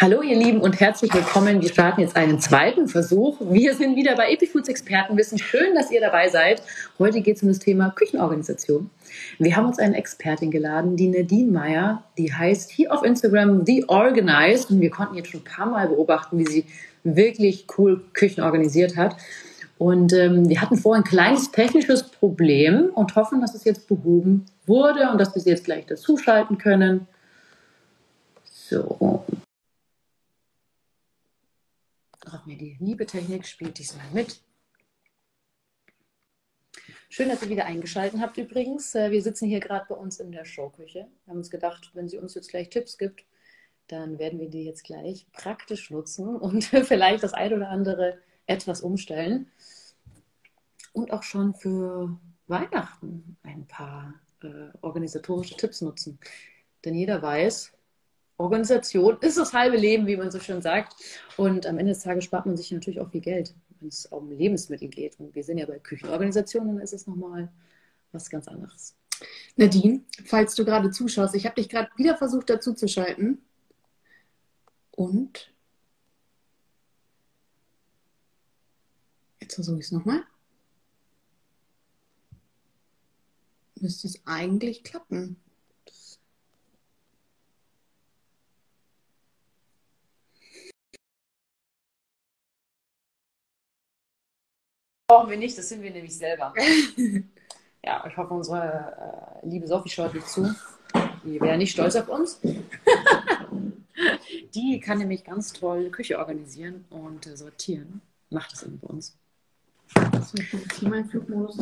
Hallo ihr Lieben und herzlich willkommen. Wir starten jetzt einen zweiten Versuch. Wir sind wieder bei Epifoods Expertenwissen. Schön, dass ihr dabei seid. Heute geht es um das Thema Küchenorganisation. Wir haben uns eine Expertin geladen, die Nadine Meyer, die heißt hier auf Instagram The Organized und wir konnten jetzt schon ein paar Mal beobachten, wie sie wirklich cool Küchen organisiert hat. Und ähm, wir hatten vorher ein kleines technisches Problem und hoffen, dass es jetzt behoben wurde und dass wir sie jetzt gleich dazuschalten können. So, auch mir die Liebetechnik spielt diesmal mit. Schön, dass ihr wieder eingeschaltet habt übrigens. Äh, wir sitzen hier gerade bei uns in der Showküche. Wir haben uns gedacht, wenn sie uns jetzt gleich Tipps gibt, dann werden wir die jetzt gleich praktisch nutzen und vielleicht das eine oder andere etwas umstellen. Und auch schon für Weihnachten ein paar äh, organisatorische Tipps nutzen. Denn jeder weiß, Organisation ist das halbe Leben, wie man so schön sagt. Und am Ende des Tages spart man sich natürlich auch viel Geld, wenn es um Lebensmittel geht. Und wir sind ja bei Küchenorganisationen, dann ist es nochmal was ganz anderes. Nadine, falls du gerade zuschaust, ich habe dich gerade wieder versucht dazu zu schalten. Und jetzt versuche ich es nochmal. Müsste es eigentlich klappen. Brauchen wir nicht, das sind wir nämlich selber. ja, ich hoffe, unsere äh, liebe Sophie schaut nicht zu. Die wäre nicht stolz auf uns. die kann nämlich ganz toll Küche organisieren und äh, sortieren. Macht das eben bei uns. Ziehe meinen Flugmodus.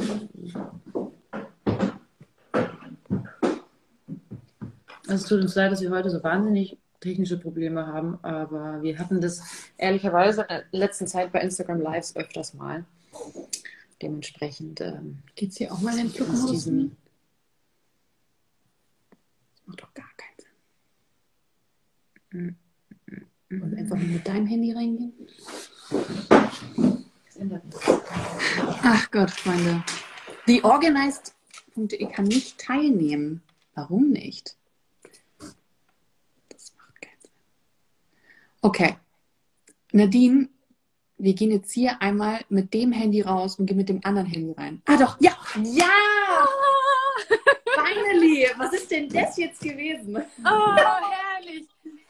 Also es tut uns leid, dass wir heute so wahnsinnig technische Probleme haben, aber wir hatten das ehrlicherweise in der letzten Zeit bei Instagram Lives öfters mal. Dementsprechend ähm, geht es hier auch mal in den Flugmodus. Diesen... Das macht doch gar keinen Sinn. Und einfach nur mit deinem Handy reingehen. Ach Gott, Freunde. TheOrganized.de kann nicht teilnehmen. Warum nicht? Das macht keinen Sinn. Okay. Nadine wir gehen jetzt hier einmal mit dem Handy raus und gehen mit dem anderen Handy rein. Ah doch, ja, ja! Finally! Was ist denn das jetzt gewesen? Oh, herrlich!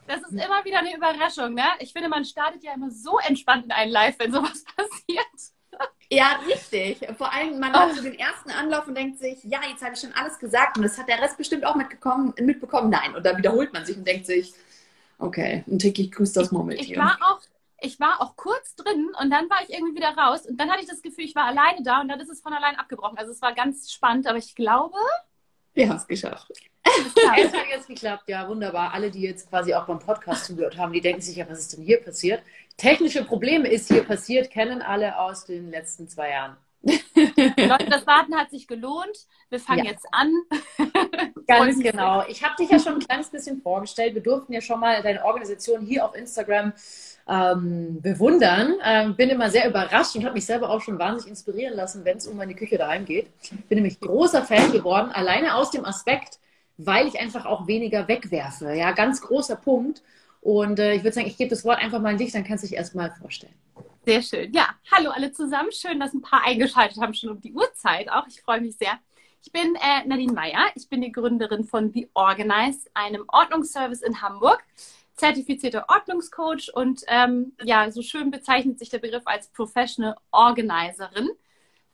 Das ist immer wieder eine Überraschung, ne? Ich finde, man startet ja immer so entspannt in einen Live, wenn sowas passiert. Ja, richtig. Vor allem, man hat so den ersten Anlauf und denkt sich, ja, jetzt habe ich schon alles gesagt und das hat der Rest bestimmt auch mitgekommen, mitbekommen. Nein. Und dann wiederholt man sich und denkt sich, okay, ein Tiki grüßt das Murmeltier. Ich war auch ich war auch kurz drin und dann war ich irgendwie wieder raus und dann hatte ich das Gefühl, ich war alleine da und dann ist es von allein abgebrochen. Also es war ganz spannend, aber ich glaube. Wir haben es geschafft. Es hat jetzt geklappt, ja, wunderbar. Alle, die jetzt quasi auch beim Podcast zugehört haben, die denken sich ja, was ist denn hier passiert? Technische Probleme ist hier passiert, kennen alle aus den letzten zwei Jahren. Leute, das Warten hat sich gelohnt. Wir fangen ja. jetzt an. Ganz genau. Ich habe dich ja schon ein kleines bisschen vorgestellt. Wir durften ja schon mal deine Organisation hier auf Instagram ähm, bewundern. Ähm, bin immer sehr überrascht und habe mich selber auch schon wahnsinnig inspirieren lassen, wenn es um meine Küche daheim geht. Bin nämlich großer Fan geworden, alleine aus dem Aspekt, weil ich einfach auch weniger wegwerfe. Ja, ganz großer Punkt. Und äh, ich würde sagen, ich gebe das Wort einfach mal an dich, dann kannst du dich erstmal vorstellen. Sehr schön. Ja, hallo alle zusammen. Schön, dass ein paar eingeschaltet haben, schon um die Uhrzeit auch. Ich freue mich sehr. Ich bin äh, Nadine Meyer. Ich bin die Gründerin von The Organize, einem Ordnungsservice in Hamburg zertifizierter Ordnungscoach und ähm, ja, so schön bezeichnet sich der Begriff als Professional Organizerin.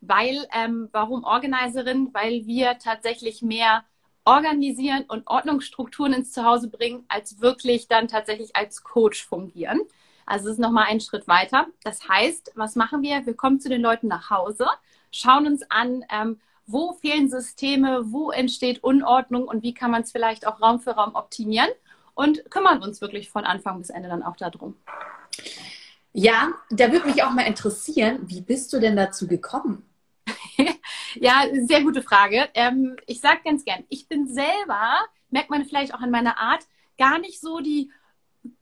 Weil, ähm, warum Organizerin? Weil wir tatsächlich mehr organisieren und Ordnungsstrukturen ins Zuhause bringen, als wirklich dann tatsächlich als Coach fungieren. Also es ist nochmal ein Schritt weiter. Das heißt, was machen wir? Wir kommen zu den Leuten nach Hause, schauen uns an, ähm, wo fehlen Systeme, wo entsteht Unordnung und wie kann man es vielleicht auch Raum für Raum optimieren und kümmern uns wirklich von Anfang bis Ende dann auch darum. Ja, da würde mich auch mal interessieren, wie bist du denn dazu gekommen? ja, sehr gute Frage. Ähm, ich sage ganz gern, ich bin selber, merkt man vielleicht auch an meiner Art, gar nicht so die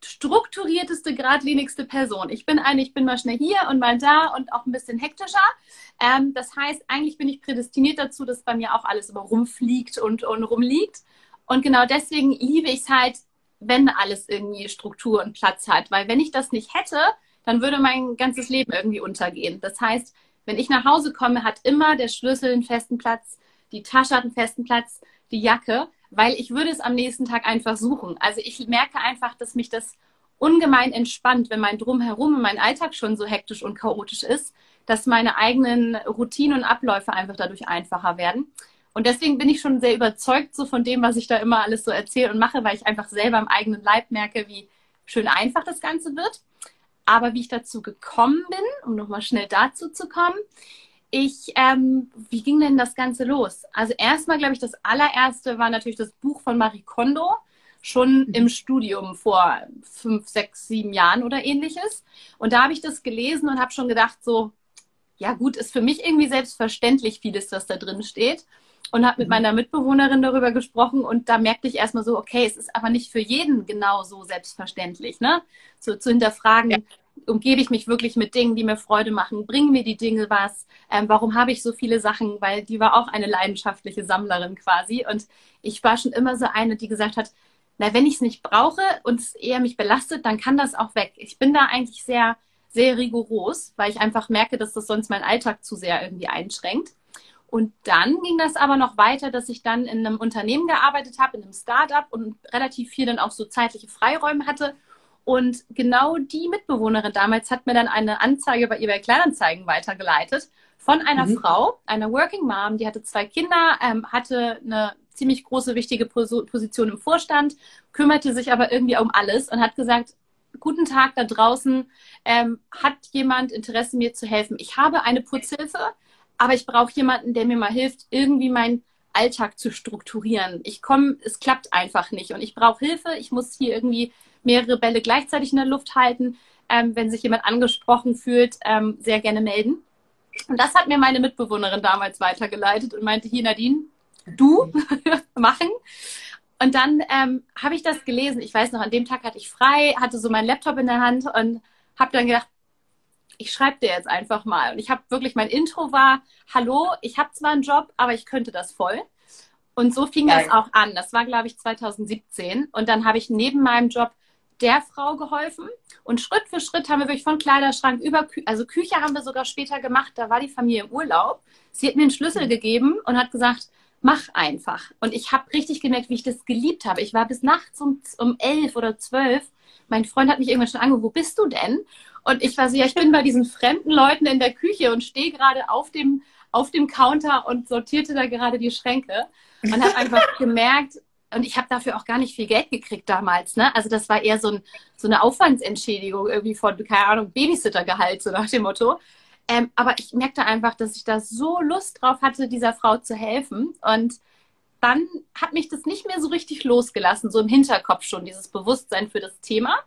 strukturierteste, geradlinigste Person. Ich bin eine, ich bin mal schnell hier und mal da und auch ein bisschen hektischer. Ähm, das heißt, eigentlich bin ich prädestiniert dazu, dass bei mir auch alles immer rumfliegt und, und rumliegt. Und genau deswegen liebe ich es halt, wenn alles irgendwie Struktur und Platz hat. Weil wenn ich das nicht hätte, dann würde mein ganzes Leben irgendwie untergehen. Das heißt, wenn ich nach Hause komme, hat immer der Schlüssel einen festen Platz, die Tasche hat einen festen Platz, die Jacke, weil ich würde es am nächsten Tag einfach suchen. Also ich merke einfach, dass mich das ungemein entspannt, wenn mein Drumherum und mein Alltag schon so hektisch und chaotisch ist, dass meine eigenen Routinen und Abläufe einfach dadurch einfacher werden. Und deswegen bin ich schon sehr überzeugt so von dem, was ich da immer alles so erzähle und mache, weil ich einfach selber im eigenen Leib merke, wie schön einfach das Ganze wird. Aber wie ich dazu gekommen bin, um nochmal schnell dazu zu kommen, ich, ähm, wie ging denn das Ganze los? Also erstmal, glaube ich, das allererste war natürlich das Buch von Marie Kondo, schon mhm. im Studium vor fünf, sechs, sieben Jahren oder ähnliches. Und da habe ich das gelesen und habe schon gedacht, so, ja gut, ist für mich irgendwie selbstverständlich vieles, was da drin steht. Und habe mit mhm. meiner Mitbewohnerin darüber gesprochen und da merkte ich erstmal so, okay, es ist aber nicht für jeden genau so selbstverständlich, ne? So, zu hinterfragen, ja umgebe ich mich wirklich mit Dingen, die mir Freude machen? Bringen mir die Dinge was? Ähm, warum habe ich so viele Sachen? Weil die war auch eine leidenschaftliche Sammlerin quasi. Und ich war schon immer so eine, die gesagt hat, na, wenn ich es nicht brauche und es eher mich belastet, dann kann das auch weg. Ich bin da eigentlich sehr, sehr rigoros, weil ich einfach merke, dass das sonst meinen Alltag zu sehr irgendwie einschränkt. Und dann ging das aber noch weiter, dass ich dann in einem Unternehmen gearbeitet habe, in einem Startup und relativ viel dann auch so zeitliche Freiräume hatte und genau die Mitbewohnerin damals hat mir dann eine Anzeige bei eBay Kleinanzeigen weitergeleitet von einer mhm. Frau, einer Working Mom, die hatte zwei Kinder, ähm, hatte eine ziemlich große, wichtige Position im Vorstand, kümmerte sich aber irgendwie um alles und hat gesagt, guten Tag da draußen, ähm, hat jemand Interesse, mir zu helfen? Ich habe eine Putzhilfe, aber ich brauche jemanden, der mir mal hilft, irgendwie meinen Alltag zu strukturieren. Ich komme, es klappt einfach nicht und ich brauche Hilfe. Ich muss hier irgendwie mehrere Bälle gleichzeitig in der Luft halten. Ähm, wenn sich jemand angesprochen fühlt, ähm, sehr gerne melden. Und das hat mir meine Mitbewohnerin damals weitergeleitet und meinte, hier Nadine, du machen. Und dann ähm, habe ich das gelesen. Ich weiß noch, an dem Tag hatte ich frei, hatte so meinen Laptop in der Hand und habe dann gedacht, ich schreibe dir jetzt einfach mal. Und ich habe wirklich, mein Intro war, hallo, ich habe zwar einen Job, aber ich könnte das voll. Und so fing Geil. das auch an. Das war, glaube ich, 2017. Und dann habe ich neben meinem Job der Frau geholfen. Und Schritt für Schritt haben wir wirklich von Kleiderschrank über, Kü also Küche haben wir sogar später gemacht. Da war die Familie im Urlaub. Sie hat mir einen Schlüssel gegeben und hat gesagt, mach einfach. Und ich habe richtig gemerkt, wie ich das geliebt habe. Ich war bis nachts um, um elf oder zwölf. Mein Freund hat mich irgendwann schon angerufen, wo bist du denn? Und ich war so, ja, ich bin bei diesen fremden Leuten in der Küche und stehe gerade auf dem, auf dem Counter und sortierte da gerade die Schränke. Und habe einfach gemerkt, und ich habe dafür auch gar nicht viel Geld gekriegt damals. Ne? Also das war eher so, ein, so eine Aufwandsentschädigung irgendwie von, keine Ahnung, Babysittergehalt, so nach dem Motto. Ähm, aber ich merkte einfach, dass ich da so Lust drauf hatte, dieser Frau zu helfen. Und dann hat mich das nicht mehr so richtig losgelassen, so im Hinterkopf schon, dieses Bewusstsein für das Thema.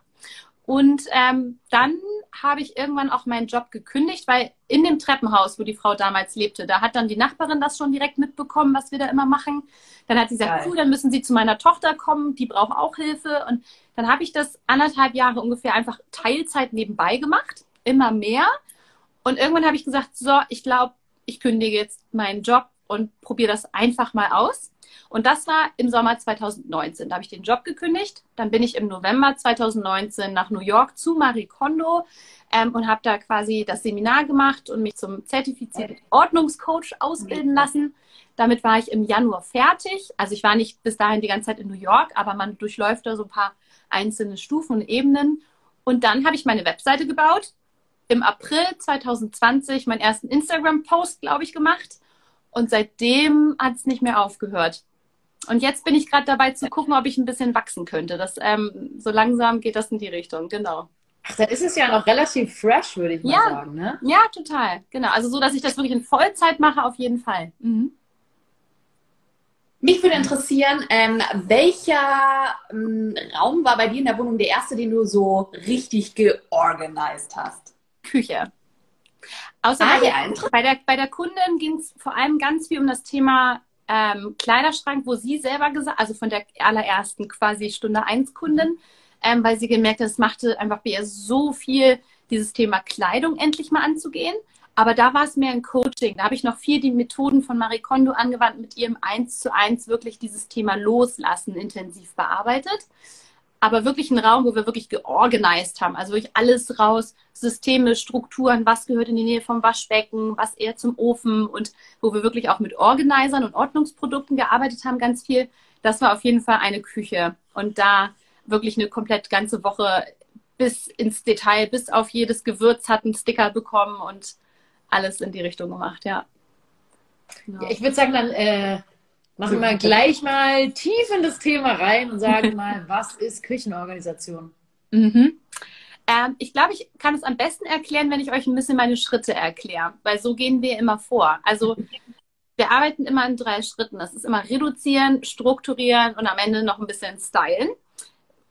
Und ähm, dann habe ich irgendwann auch meinen Job gekündigt, weil in dem Treppenhaus, wo die Frau damals lebte, da hat dann die Nachbarin das schon direkt mitbekommen, was wir da immer machen. Dann hat sie gesagt, Geil. cool, dann müssen Sie zu meiner Tochter kommen, die braucht auch Hilfe. Und dann habe ich das anderthalb Jahre ungefähr einfach Teilzeit nebenbei gemacht, immer mehr. Und irgendwann habe ich gesagt, so, ich glaube, ich kündige jetzt meinen Job und probiere das einfach mal aus. Und das war im Sommer 2019. Da habe ich den Job gekündigt. Dann bin ich im November 2019 nach New York zu Marie Kondo ähm, und habe da quasi das Seminar gemacht und mich zum zertifizierten Ordnungscoach ausbilden lassen. Damit war ich im Januar fertig. Also ich war nicht bis dahin die ganze Zeit in New York, aber man durchläuft da so ein paar einzelne Stufen und Ebenen. Und dann habe ich meine Webseite gebaut. Im April 2020 meinen ersten Instagram-Post, glaube ich, gemacht. Und seitdem hat es nicht mehr aufgehört. Und jetzt bin ich gerade dabei zu gucken, ob ich ein bisschen wachsen könnte. Das, ähm, so langsam geht das in die Richtung, genau. Ach, dann ist es ja noch relativ fresh, würde ich mal ja, sagen, ne? Ja, total. Genau. Also so, dass ich das wirklich in Vollzeit mache, auf jeden Fall. Mhm. Mich würde interessieren, ähm, welcher ähm, Raum war bei dir in der Wohnung der erste, den du so richtig georganisiert hast? Küche. Außer ah, bei, ja, bei, der, bei der Kundin ging es vor allem ganz viel um das Thema ähm, Kleiderschrank, wo sie selber gesagt, also von der allerersten quasi Stunde 1 Kundin, ähm, weil sie gemerkt hat, es machte einfach bei ihr so viel, dieses Thema Kleidung endlich mal anzugehen. Aber da war es mehr ein Coaching. Da habe ich noch viel die Methoden von Marie Kondo angewandt, mit ihrem Eins zu eins wirklich dieses Thema Loslassen intensiv bearbeitet. Aber wirklich ein Raum, wo wir wirklich georganisiert haben. Also wirklich alles raus, Systeme, Strukturen, was gehört in die Nähe vom Waschbecken, was eher zum Ofen und wo wir wirklich auch mit Organisern und Ordnungsprodukten gearbeitet haben, ganz viel. Das war auf jeden Fall eine Küche. Und da wirklich eine komplett ganze Woche bis ins Detail, bis auf jedes Gewürz hat einen Sticker bekommen und alles in die Richtung gemacht, ja. Genau. ich würde sagen, dann äh, machen wir gleich mal tief in das Thema rein und sagen mal, was ist Küchenorganisation? Mhm. Ähm, ich glaube, ich kann es am besten erklären, wenn ich euch ein bisschen meine Schritte erkläre, weil so gehen wir immer vor. Also wir arbeiten immer in drei Schritten. Das ist immer reduzieren, strukturieren und am Ende noch ein bisschen stylen.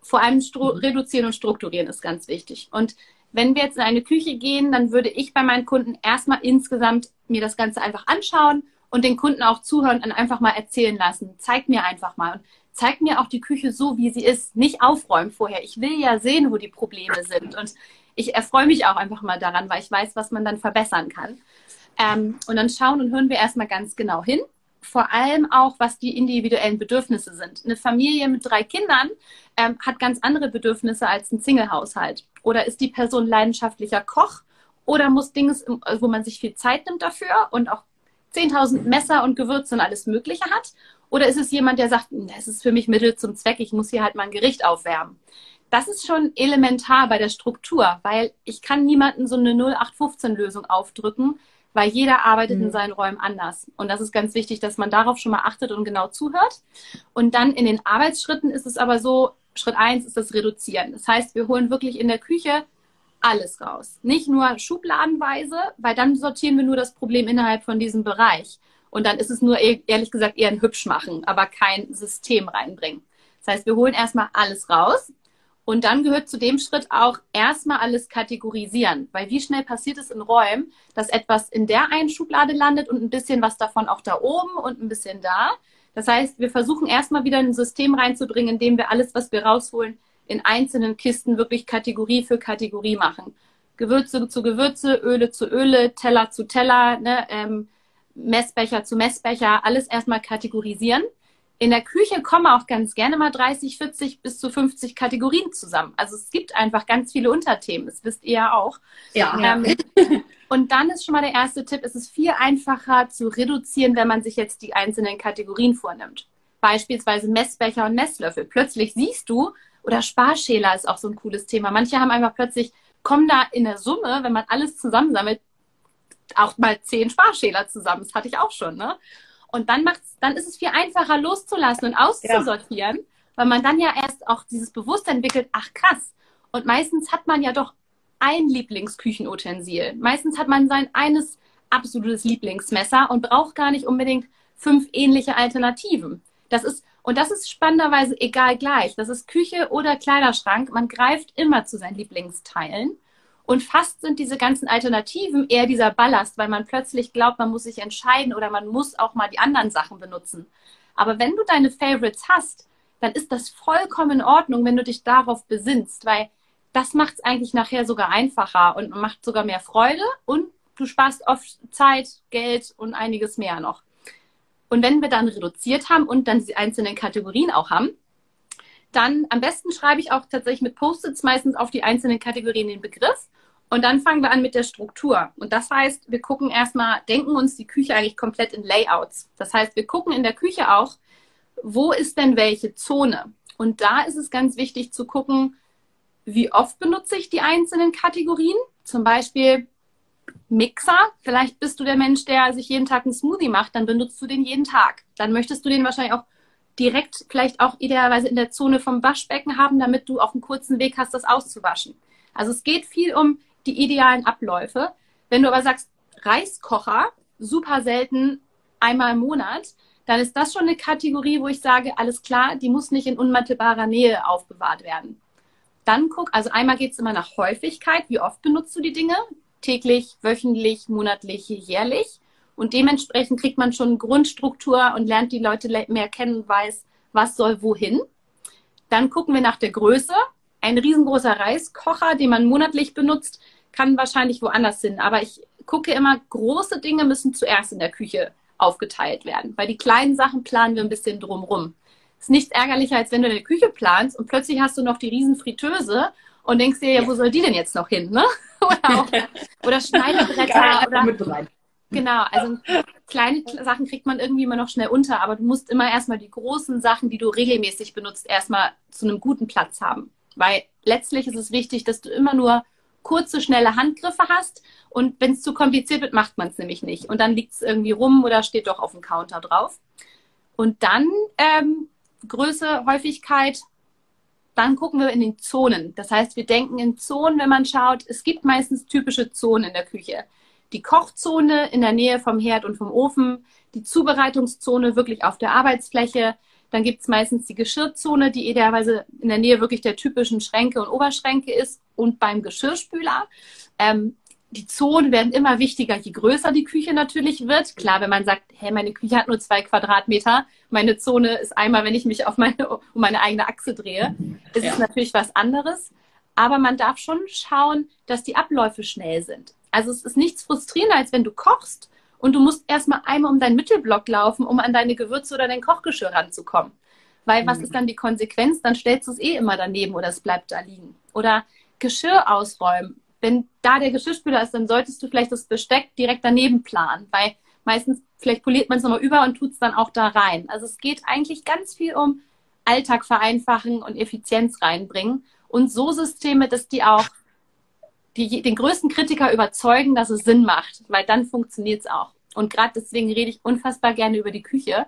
Vor allem reduzieren und strukturieren ist ganz wichtig. Und wenn wir jetzt in eine Küche gehen, dann würde ich bei meinen Kunden erstmal insgesamt mir das Ganze einfach anschauen und den Kunden auch zuhören und einfach mal erzählen lassen. Zeig mir einfach mal und zeig mir auch die Küche so, wie sie ist. Nicht aufräumen vorher. Ich will ja sehen, wo die Probleme sind. Und ich erfreue mich auch einfach mal daran, weil ich weiß, was man dann verbessern kann. Ähm, und dann schauen und hören wir erstmal ganz genau hin. Vor allem auch, was die individuellen Bedürfnisse sind. Eine Familie mit drei Kindern ähm, hat ganz andere Bedürfnisse als ein Single-Haushalt. Oder ist die Person leidenschaftlicher Koch oder muss Dinge, wo man sich viel Zeit nimmt dafür und auch 10.000 Messer und Gewürze und alles Mögliche hat? Oder ist es jemand, der sagt, das ist für mich Mittel zum Zweck, ich muss hier halt mal ein Gericht aufwärmen? Das ist schon elementar bei der Struktur, weil ich kann niemanden so eine 0815-Lösung aufdrücken, weil jeder arbeitet mhm. in seinen Räumen anders. Und das ist ganz wichtig, dass man darauf schon mal achtet und genau zuhört. Und dann in den Arbeitsschritten ist es aber so, Schritt eins ist das Reduzieren. Das heißt, wir holen wirklich in der Küche alles raus. Nicht nur schubladenweise, weil dann sortieren wir nur das Problem innerhalb von diesem Bereich. Und dann ist es nur e-, ehrlich gesagt eher ein Hübschmachen, aber kein System reinbringen. Das heißt, wir holen erstmal alles raus. Und dann gehört zu dem Schritt auch erstmal alles kategorisieren. Weil wie schnell passiert es in Räumen, dass etwas in der einen Schublade landet und ein bisschen was davon auch da oben und ein bisschen da. Das heißt, wir versuchen erstmal wieder ein System reinzubringen, in dem wir alles, was wir rausholen, in einzelnen Kisten wirklich Kategorie für Kategorie machen. Gewürze zu Gewürze, Öle zu Öle, Teller zu Teller, ne, ähm, Messbecher zu Messbecher, alles erstmal kategorisieren. In der Küche kommen auch ganz gerne mal 30, 40 bis zu 50 Kategorien zusammen. Also es gibt einfach ganz viele Unterthemen. Das wisst ihr ja auch. Ja. Ähm, und dann ist schon mal der erste Tipp, es ist viel einfacher zu reduzieren, wenn man sich jetzt die einzelnen Kategorien vornimmt. Beispielsweise Messbecher und Messlöffel. Plötzlich siehst du, oder Sparschäler ist auch so ein cooles Thema. Manche haben einfach plötzlich, kommen da in der Summe, wenn man alles zusammensammelt, auch mal zehn Sparschäler zusammen. Das hatte ich auch schon, ne? Und dann macht's, dann ist es viel einfacher loszulassen und auszusortieren, ja. weil man dann ja erst auch dieses Bewusstsein entwickelt, ach krass. Und meistens hat man ja doch ein Lieblingsküchenutensil. Meistens hat man sein eines absolutes Lieblingsmesser und braucht gar nicht unbedingt fünf ähnliche Alternativen. Das ist, und das ist spannenderweise egal gleich. Das ist Küche oder Kleiderschrank. Man greift immer zu seinen Lieblingsteilen. Und fast sind diese ganzen Alternativen eher dieser Ballast, weil man plötzlich glaubt, man muss sich entscheiden oder man muss auch mal die anderen Sachen benutzen. Aber wenn du deine Favorites hast, dann ist das vollkommen in Ordnung, wenn du dich darauf besinnst, weil das macht es eigentlich nachher sogar einfacher und macht sogar mehr Freude und du sparst oft Zeit, Geld und einiges mehr noch. Und wenn wir dann reduziert haben und dann die einzelnen Kategorien auch haben, dann am besten schreibe ich auch tatsächlich mit Post-its meistens auf die einzelnen Kategorien den Begriff und dann fangen wir an mit der Struktur. Und das heißt, wir gucken erstmal, denken uns die Küche eigentlich komplett in Layouts. Das heißt, wir gucken in der Küche auch, wo ist denn welche Zone? Und da ist es ganz wichtig zu gucken, wie oft benutze ich die einzelnen Kategorien? Zum Beispiel Mixer. Vielleicht bist du der Mensch, der sich jeden Tag einen Smoothie macht, dann benutzt du den jeden Tag. Dann möchtest du den wahrscheinlich auch direkt vielleicht auch idealerweise in der Zone vom Waschbecken haben, damit du auch einen kurzen Weg hast, das auszuwaschen. Also es geht viel um die idealen Abläufe. Wenn du aber sagst, Reiskocher, super selten, einmal im Monat, dann ist das schon eine Kategorie, wo ich sage, alles klar, die muss nicht in unmittelbarer Nähe aufbewahrt werden. Dann guck, also einmal geht es immer nach Häufigkeit, wie oft benutzt du die Dinge? Täglich, wöchentlich, monatlich, jährlich. Und dementsprechend kriegt man schon Grundstruktur und lernt die Leute mehr kennen weiß, was soll wohin. Dann gucken wir nach der Größe. Ein riesengroßer Reiskocher, den man monatlich benutzt, kann wahrscheinlich woanders hin. Aber ich gucke immer, große Dinge müssen zuerst in der Küche aufgeteilt werden, weil die kleinen Sachen planen wir ein bisschen drumrum. ist nichts ärgerlicher, als wenn du eine Küche planst und plötzlich hast du noch die riesen Fritteuse und denkst dir, ja, wo soll die denn jetzt noch hin, ne? Oder, auch, oder Schneidebretter oder, mit rein. Genau, also kleine Sachen kriegt man irgendwie immer noch schnell unter, aber du musst immer erstmal die großen Sachen, die du regelmäßig benutzt, erstmal zu einem guten Platz haben. Weil letztlich ist es wichtig, dass du immer nur kurze, schnelle Handgriffe hast. Und wenn es zu kompliziert wird, macht man es nämlich nicht. Und dann liegt es irgendwie rum oder steht doch auf dem Counter drauf. Und dann ähm, Größe, Häufigkeit, dann gucken wir in den Zonen. Das heißt, wir denken in Zonen, wenn man schaut, es gibt meistens typische Zonen in der Küche. Die Kochzone in der Nähe vom Herd und vom Ofen, die Zubereitungszone wirklich auf der Arbeitsfläche, dann gibt es meistens die Geschirrzone, die idealerweise in der Nähe wirklich der typischen Schränke und Oberschränke ist und beim Geschirrspüler. Ähm, die Zonen werden immer wichtiger, je größer die Küche natürlich wird. Klar, wenn man sagt, hey, meine Küche hat nur zwei Quadratmeter, meine Zone ist einmal, wenn ich mich auf meine, um meine eigene Achse drehe, ist ja. es natürlich was anderes. Aber man darf schon schauen, dass die Abläufe schnell sind. Also es ist nichts frustrierender, als wenn du kochst und du musst erstmal einmal um deinen Mittelblock laufen, um an deine Gewürze oder dein Kochgeschirr ranzukommen. Weil mhm. was ist dann die Konsequenz? Dann stellst du es eh immer daneben oder es bleibt da liegen. Oder Geschirr ausräumen. Wenn da der Geschirrspüler ist, dann solltest du vielleicht das Besteck direkt daneben planen, weil meistens vielleicht poliert man es nochmal über und tut es dann auch da rein. Also es geht eigentlich ganz viel um Alltag vereinfachen und Effizienz reinbringen und so Systeme, dass die auch die, den größten Kritiker überzeugen, dass es Sinn macht, weil dann funktioniert es auch. Und gerade deswegen rede ich unfassbar gerne über die Küche,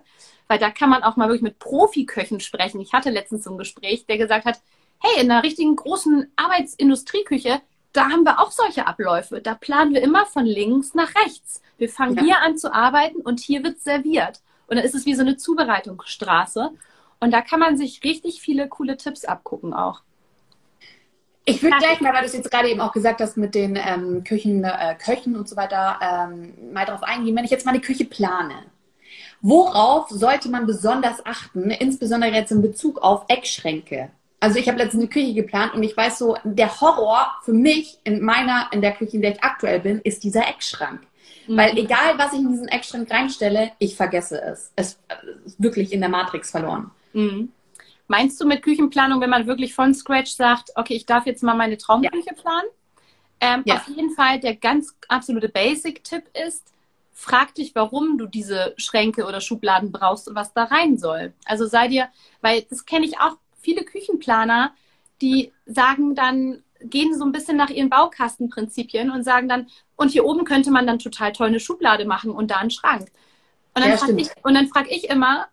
weil da kann man auch mal wirklich mit Profiköchen sprechen. Ich hatte letztens so ein Gespräch, der gesagt hat, hey, in einer richtigen großen Arbeitsindustrieküche, da haben wir auch solche Abläufe. Da planen wir immer von links nach rechts. Wir fangen ja. hier an zu arbeiten und hier wird serviert. Und dann ist es wie so eine Zubereitungsstraße. Und da kann man sich richtig viele coole Tipps abgucken auch. Ich würde gleich mal, weil du es jetzt gerade eben auch gesagt hast mit den ähm, Küchen, äh, Köchen und so weiter, ähm, mal darauf eingehen, wenn ich jetzt mal eine Küche plane. Worauf sollte man besonders achten, insbesondere jetzt in Bezug auf Eckschränke? Also ich habe letztens eine Küche geplant und ich weiß so, der Horror für mich in meiner, in der Küche, in der ich aktuell bin, ist dieser Eckschrank. Mhm. Weil egal, was ich in diesen Eckschrank reinstelle, ich vergesse es. Es ist wirklich in der Matrix verloren. Mhm. Meinst du mit Küchenplanung, wenn man wirklich von Scratch sagt, okay, ich darf jetzt mal meine Traumküche ja. planen? Ähm, ja. Auf jeden Fall der ganz absolute Basic-Tipp ist, frag dich, warum du diese Schränke oder Schubladen brauchst und was da rein soll. Also sei dir, weil das kenne ich auch, viele Küchenplaner, die sagen dann, gehen so ein bisschen nach ihren Baukastenprinzipien und sagen dann, und hier oben könnte man dann total toll eine Schublade machen und da einen Schrank. Und dann ja, frage ich, frag ich immer,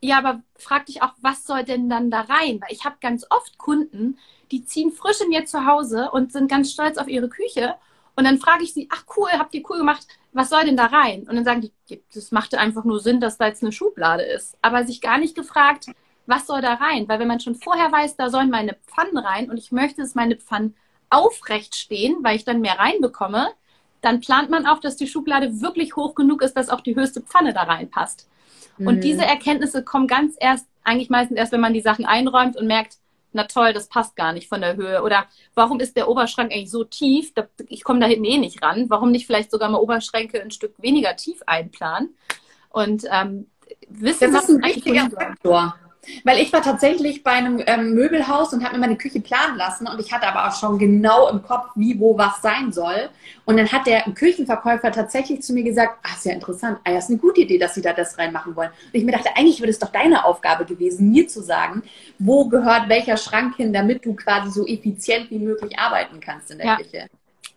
ja, aber frag dich auch, was soll denn dann da rein? Weil ich habe ganz oft Kunden, die ziehen frisch in ihr Zuhause und sind ganz stolz auf ihre Küche. Und dann frage ich sie, ach cool, habt ihr cool gemacht, was soll denn da rein? Und dann sagen die, das machte einfach nur Sinn, dass da jetzt eine Schublade ist. Aber sich gar nicht gefragt, was soll da rein? Weil wenn man schon vorher weiß, da sollen meine Pfannen rein und ich möchte, dass meine Pfannen aufrecht stehen, weil ich dann mehr reinbekomme, dann plant man auch, dass die Schublade wirklich hoch genug ist, dass auch die höchste Pfanne da reinpasst. Und mhm. diese Erkenntnisse kommen ganz erst, eigentlich meistens erst, wenn man die Sachen einräumt und merkt, na toll, das passt gar nicht von der Höhe. Oder warum ist der Oberschrank eigentlich so tief? Ich komme da hinten eh nicht ran. Warum nicht vielleicht sogar mal Oberschränke ein Stück weniger tief einplanen? Und ähm, wissen, das ist ein wichtiger Faktor. Weil ich war tatsächlich bei einem ähm, Möbelhaus und habe mir meine Küche planen lassen und ich hatte aber auch schon genau im Kopf, wie, wo, was sein soll. Und dann hat der Küchenverkäufer tatsächlich zu mir gesagt, ah, ist ja interessant, ah, ja, ist eine gute Idee, dass Sie da das reinmachen wollen. Und ich mir dachte, eigentlich wäre es doch deine Aufgabe gewesen, mir zu sagen, wo gehört welcher Schrank hin, damit du quasi so effizient wie möglich arbeiten kannst in der ja. Küche.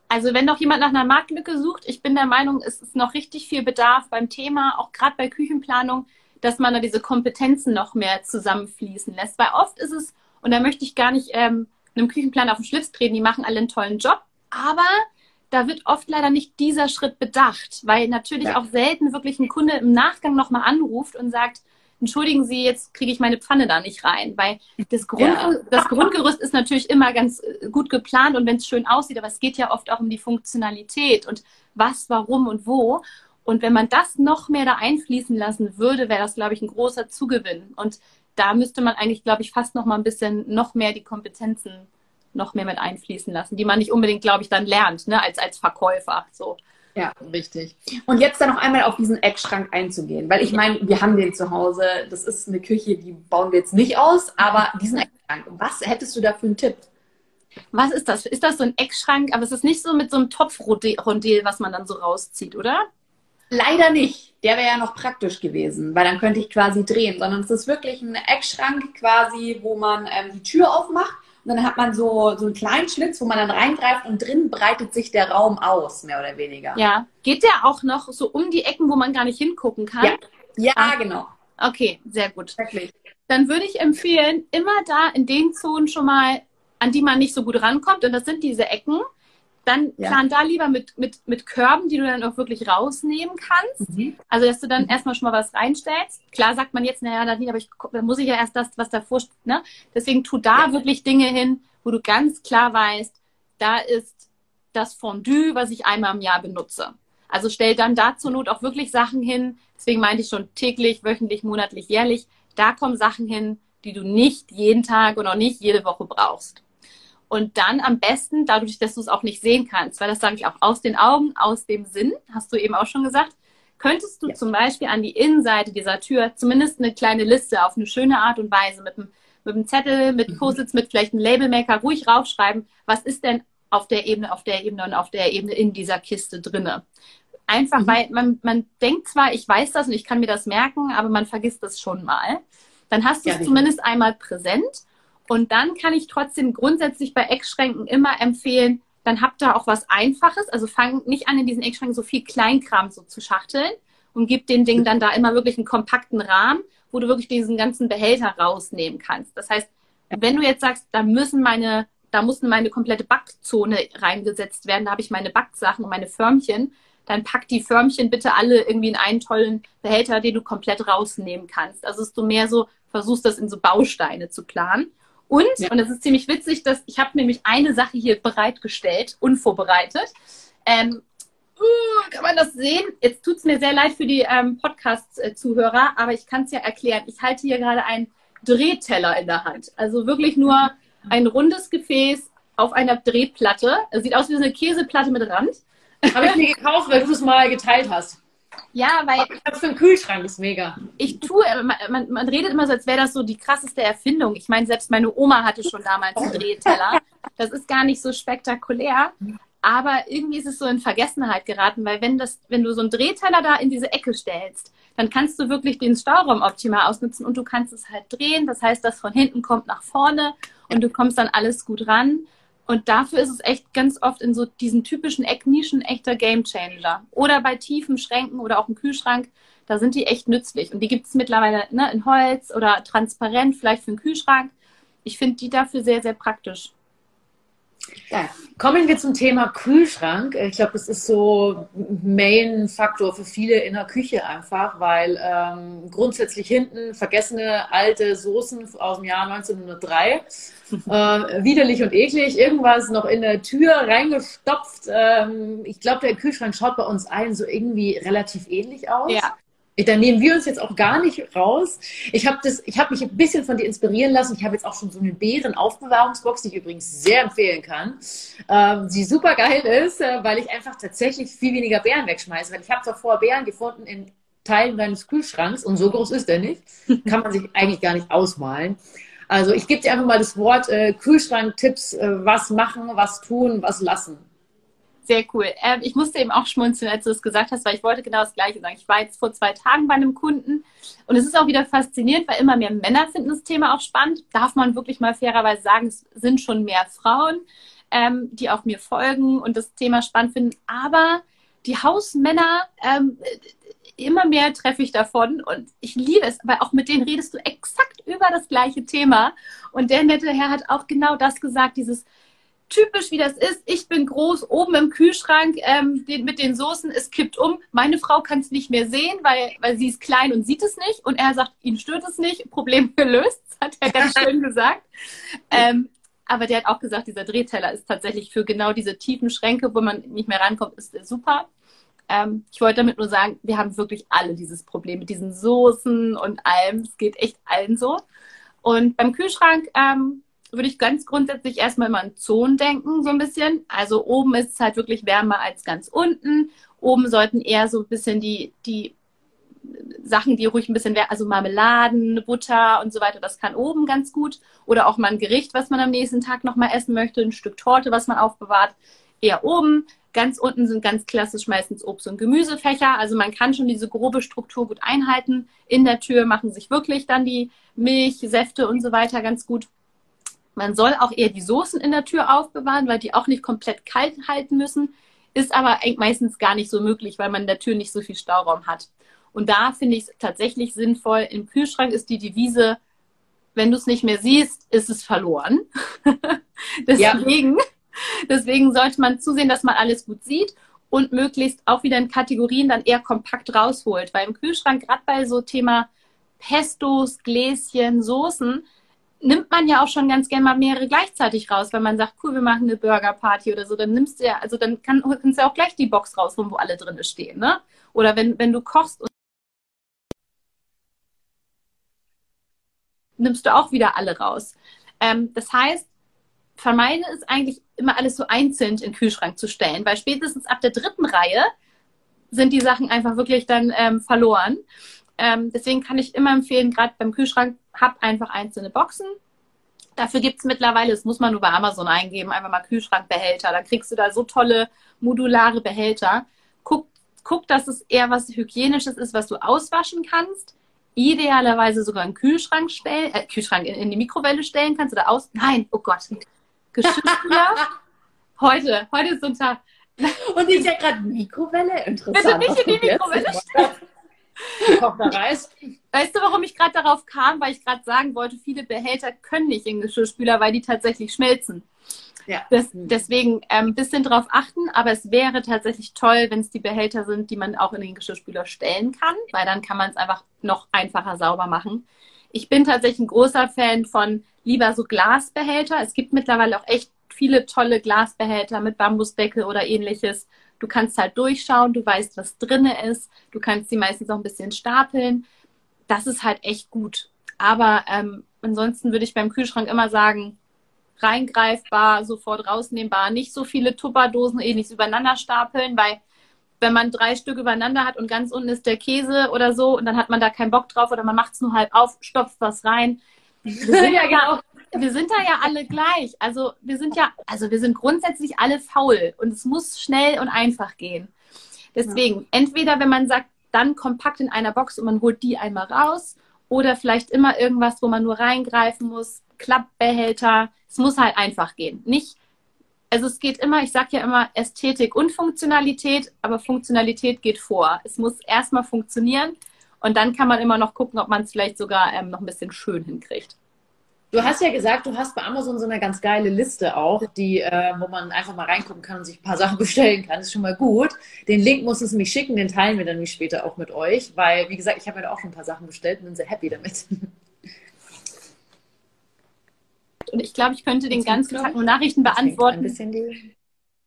Also wenn noch jemand nach einer Marktlücke sucht, ich bin der Meinung, es ist noch richtig viel Bedarf beim Thema, auch gerade bei Küchenplanung, dass man da diese Kompetenzen noch mehr zusammenfließen lässt. Weil oft ist es, und da möchte ich gar nicht ähm, einem Küchenplan auf den Schlips treten, die machen alle einen tollen Job, aber da wird oft leider nicht dieser Schritt bedacht, weil natürlich ja. auch selten wirklich ein Kunde im Nachgang nochmal anruft und sagt, entschuldigen Sie, jetzt kriege ich meine Pfanne da nicht rein, weil das, Grund, ja. das Grundgerüst ist natürlich immer ganz äh, gut geplant und wenn es schön aussieht, aber es geht ja oft auch um die Funktionalität und was, warum und wo. Und wenn man das noch mehr da einfließen lassen würde, wäre das, glaube ich, ein großer Zugewinn. Und da müsste man eigentlich, glaube ich, fast noch mal ein bisschen noch mehr die Kompetenzen noch mehr mit einfließen lassen, die man nicht unbedingt, glaube ich, dann lernt, ne, als, als Verkäufer. So. Ja, richtig. Und jetzt dann noch einmal auf diesen Eckschrank einzugehen, weil ich meine, wir haben den zu Hause. Das ist eine Küche, die bauen wir jetzt nicht aus, aber diesen Eckschrank, was hättest du da für einen Tipp? Was ist das? Ist das so ein Eckschrank? Aber es ist nicht so mit so einem Topfrondel, was man dann so rauszieht, oder? Leider nicht. Der wäre ja noch praktisch gewesen, weil dann könnte ich quasi drehen, sondern es ist wirklich ein Eckschrank quasi, wo man ähm, die Tür aufmacht und dann hat man so, so einen kleinen Schlitz, wo man dann reingreift und drin breitet sich der Raum aus, mehr oder weniger. Ja. Geht der auch noch so um die Ecken, wo man gar nicht hingucken kann? Ja, ja ah. genau. Okay, sehr gut. Wirklich. Dann würde ich empfehlen, immer da in den Zonen schon mal, an die man nicht so gut rankommt, und das sind diese Ecken, dann ja. plan da lieber mit, mit, mit Körben, die du dann auch wirklich rausnehmen kannst. Mhm. Also, dass du dann mhm. erstmal schon mal was reinstellst. Klar sagt man jetzt, naja, Nadine, aber ich, dann muss ich ja erst das, was davor, ne? Deswegen tu da ja. wirklich Dinge hin, wo du ganz klar weißt, da ist das Fondue, was ich einmal im Jahr benutze. Also stell dann da zur Not auch wirklich Sachen hin. Deswegen meinte ich schon täglich, wöchentlich, monatlich, jährlich. Da kommen Sachen hin, die du nicht jeden Tag und auch nicht jede Woche brauchst. Und dann am besten, dadurch, dass du es auch nicht sehen kannst, weil das sage ich auch aus den Augen, aus dem Sinn, hast du eben auch schon gesagt, könntest du ja. zum Beispiel an die Innenseite dieser Tür zumindest eine kleine Liste auf eine schöne Art und Weise mit einem, mit einem Zettel, mit mhm. Post-its, mit vielleicht einem Labelmaker ruhig raufschreiben, was ist denn auf der Ebene, auf der Ebene und auf der Ebene in dieser Kiste drinne. Einfach, mhm. weil man, man denkt zwar, ich weiß das und ich kann mir das merken, aber man vergisst das schon mal. Dann hast du es zumindest einmal präsent und dann kann ich trotzdem grundsätzlich bei Eckschränken immer empfehlen, dann habt ihr auch was Einfaches. Also fangt nicht an, in diesen Eckschränken so viel Kleinkram so zu schachteln und gib den Ding dann da immer wirklich einen kompakten Rahmen, wo du wirklich diesen ganzen Behälter rausnehmen kannst. Das heißt, wenn du jetzt sagst, da müssen meine, da muss meine komplette Backzone reingesetzt werden, da habe ich meine Backsachen und meine Förmchen, dann pack die Förmchen bitte alle irgendwie in einen tollen Behälter, den du komplett rausnehmen kannst. Also dass du mehr so versuchst, das in so Bausteine zu planen. Und, ja. und das ist ziemlich witzig, dass ich habe nämlich eine Sache hier bereitgestellt, unvorbereitet. Ähm, uh, kann man das sehen? Jetzt tut es mir sehr leid für die ähm, Podcast-Zuhörer, aber ich kann es ja erklären. Ich halte hier gerade einen Drehteller in der Hand. Also wirklich nur ein rundes Gefäß auf einer Drehplatte. Es sieht aus wie so eine Käseplatte mit Rand. Habe ich mir gekauft, weil du es mal geteilt hast. Ja, weil. Was für ein Kühlschrank ist mega. Ich tue, man, man redet immer so, als wäre das so die krasseste Erfindung. Ich meine, selbst meine Oma hatte schon damals einen Drehteller. Das ist gar nicht so spektakulär. Aber irgendwie ist es so in Vergessenheit geraten, weil wenn das, wenn du so einen Drehteller da in diese Ecke stellst, dann kannst du wirklich den Stauraum optimal ausnutzen und du kannst es halt drehen. Das heißt, das von hinten kommt nach vorne und du kommst dann alles gut ran. Und dafür ist es echt ganz oft in so diesen typischen Ecknischen echter Gamechanger. Oder bei tiefen Schränken oder auch im Kühlschrank, da sind die echt nützlich. Und die gibt es mittlerweile ne, in Holz oder transparent, vielleicht für den Kühlschrank. Ich finde die dafür sehr, sehr praktisch. Ja. Kommen wir zum Thema Kühlschrank. Ich glaube, das ist so Main-Faktor für viele in der Küche einfach, weil ähm, grundsätzlich hinten vergessene alte Soßen aus dem Jahr 1903, äh, widerlich und eklig, irgendwas noch in der Tür reingestopft. Ähm, ich glaube, der Kühlschrank schaut bei uns allen so irgendwie relativ ähnlich aus. Ja. Da nehmen wir uns jetzt auch gar nicht raus. Ich habe hab mich ein bisschen von dir inspirieren lassen. Ich habe jetzt auch schon so eine Bären-Aufbewahrungsbox, die ich übrigens sehr empfehlen kann. Ähm, die super geil ist, äh, weil ich einfach tatsächlich viel weniger Beeren wegschmeiße. Weil ich habe davor Beeren gefunden in Teilen deines Kühlschranks und so groß ist der nicht. Kann man sich eigentlich gar nicht ausmalen. Also ich gebe dir einfach mal das Wort äh, Kühlschrank-Tipps, äh, was machen, was tun, was lassen. Sehr cool. Ähm, ich musste eben auch schmunzeln, als du es gesagt hast, weil ich wollte genau das Gleiche sagen. Ich war jetzt vor zwei Tagen bei einem Kunden und es ist auch wieder faszinierend, weil immer mehr Männer finden das Thema auch spannend. Darf man wirklich mal fairerweise sagen, es sind schon mehr Frauen, ähm, die auch mir folgen und das Thema spannend finden. Aber die Hausmänner, ähm, immer mehr treffe ich davon und ich liebe es, weil auch mit denen redest du exakt über das gleiche Thema. Und der nette Herr hat auch genau das gesagt, dieses typisch wie das ist, ich bin groß, oben im Kühlschrank ähm, den, mit den Soßen, es kippt um. Meine Frau kann es nicht mehr sehen, weil, weil sie ist klein und sieht es nicht. Und er sagt, ihn stört es nicht, Problem gelöst, hat er ganz schön gesagt. Ähm, aber der hat auch gesagt, dieser Drehteller ist tatsächlich für genau diese tiefen Schränke, wo man nicht mehr rankommt, ist super. Ähm, ich wollte damit nur sagen, wir haben wirklich alle dieses Problem mit diesen Soßen und allem. Es geht echt allen so. Und beim Kühlschrank ähm, würde ich ganz grundsätzlich erstmal immer an Zonen denken, so ein bisschen. Also oben ist es halt wirklich wärmer als ganz unten. Oben sollten eher so ein bisschen die, die Sachen, die ruhig ein bisschen, also Marmeladen, Butter und so weiter, das kann oben ganz gut. Oder auch mal ein Gericht, was man am nächsten Tag nochmal essen möchte, ein Stück Torte, was man aufbewahrt, eher oben. Ganz unten sind ganz klassisch meistens Obst- und Gemüsefächer. Also man kann schon diese grobe Struktur gut einhalten. In der Tür machen sich wirklich dann die Milch, Säfte und so weiter ganz gut. Man soll auch eher die Soßen in der Tür aufbewahren, weil die auch nicht komplett kalt halten müssen. Ist aber meistens gar nicht so möglich, weil man in der Tür nicht so viel Stauraum hat. Und da finde ich es tatsächlich sinnvoll. Im Kühlschrank ist die Devise, wenn du es nicht mehr siehst, ist es verloren. deswegen, ja. deswegen sollte man zusehen, dass man alles gut sieht und möglichst auch wieder in Kategorien dann eher kompakt rausholt. Weil im Kühlschrank, gerade bei so Thema Pestos, Gläschen, Soßen, nimmt man ja auch schon ganz gerne mal mehrere gleichzeitig raus, wenn man sagt, cool, wir machen eine Burgerparty oder so, dann nimmst du ja, also dann kann, kannst du ja auch gleich die Box rausholen, wo alle drin stehen, ne? Oder wenn, wenn du kochst und nimmst du auch wieder alle raus. Ähm, das heißt, vermeide es eigentlich immer alles so einzeln in den Kühlschrank zu stellen, weil spätestens ab der dritten Reihe sind die Sachen einfach wirklich dann ähm, verloren. Ähm, deswegen kann ich immer empfehlen, gerade beim Kühlschrank, hab einfach einzelne Boxen. Dafür gibt es mittlerweile, das muss man nur bei Amazon eingeben, einfach mal Kühlschrankbehälter. Dann kriegst du da so tolle modulare Behälter. Guck, guck, dass es eher was Hygienisches ist, was du auswaschen kannst. Idealerweise sogar in den Kühlschrank stellen, äh, Kühlschrank in, in, die Mikrowelle stellen kannst oder aus. Nein, oh Gott. Geschirrspüler. heute, heute ist so ein Tag. Und ich ja gerade Mikrowelle, interessant. Bitte nicht in die Mikrowelle stellen. Reis. Weißt du, warum ich gerade darauf kam? Weil ich gerade sagen wollte, viele Behälter können nicht in Geschirrspüler, weil die tatsächlich schmelzen. Ja. Das, deswegen ein ähm, bisschen drauf achten, aber es wäre tatsächlich toll, wenn es die Behälter sind, die man auch in den Geschirrspüler stellen kann, weil dann kann man es einfach noch einfacher sauber machen. Ich bin tatsächlich ein großer Fan von lieber so Glasbehälter. Es gibt mittlerweile auch echt viele tolle Glasbehälter mit Bambusdeckel oder ähnliches. Du kannst halt durchschauen, du weißt, was drinne ist. Du kannst sie meistens auch ein bisschen stapeln. Das ist halt echt gut. Aber ähm, ansonsten würde ich beim Kühlschrank immer sagen, reingreifbar, sofort rausnehmbar, nicht so viele Tupperdosen eh übereinander stapeln, weil wenn man drei Stück übereinander hat und ganz unten ist der Käse oder so und dann hat man da keinen Bock drauf oder man macht es nur halb auf, stopft was rein. Wir sind ja, genau. Wir sind da ja alle gleich. Also wir sind ja, also wir sind grundsätzlich alle faul und es muss schnell und einfach gehen. Deswegen, ja. entweder wenn man sagt, dann kompakt in einer Box und man holt die einmal raus oder vielleicht immer irgendwas, wo man nur reingreifen muss, Klappbehälter. Es muss halt einfach gehen. Nicht, also es geht immer, ich sage ja immer Ästhetik und Funktionalität, aber Funktionalität geht vor. Es muss erstmal funktionieren und dann kann man immer noch gucken, ob man es vielleicht sogar ähm, noch ein bisschen schön hinkriegt. Du hast ja gesagt, du hast bei Amazon so eine ganz geile Liste auch, die, äh, wo man einfach mal reingucken kann und sich ein paar Sachen bestellen kann. Das ist schon mal gut. Den Link muss es mich schicken, den teilen wir dann später auch mit euch, weil, wie gesagt, ich habe mir da auch schon ein paar Sachen bestellt und bin sehr happy damit. Und ich glaube, ich könnte den ganzen Tag nur Nachrichten beantworten. Ein bisschen die...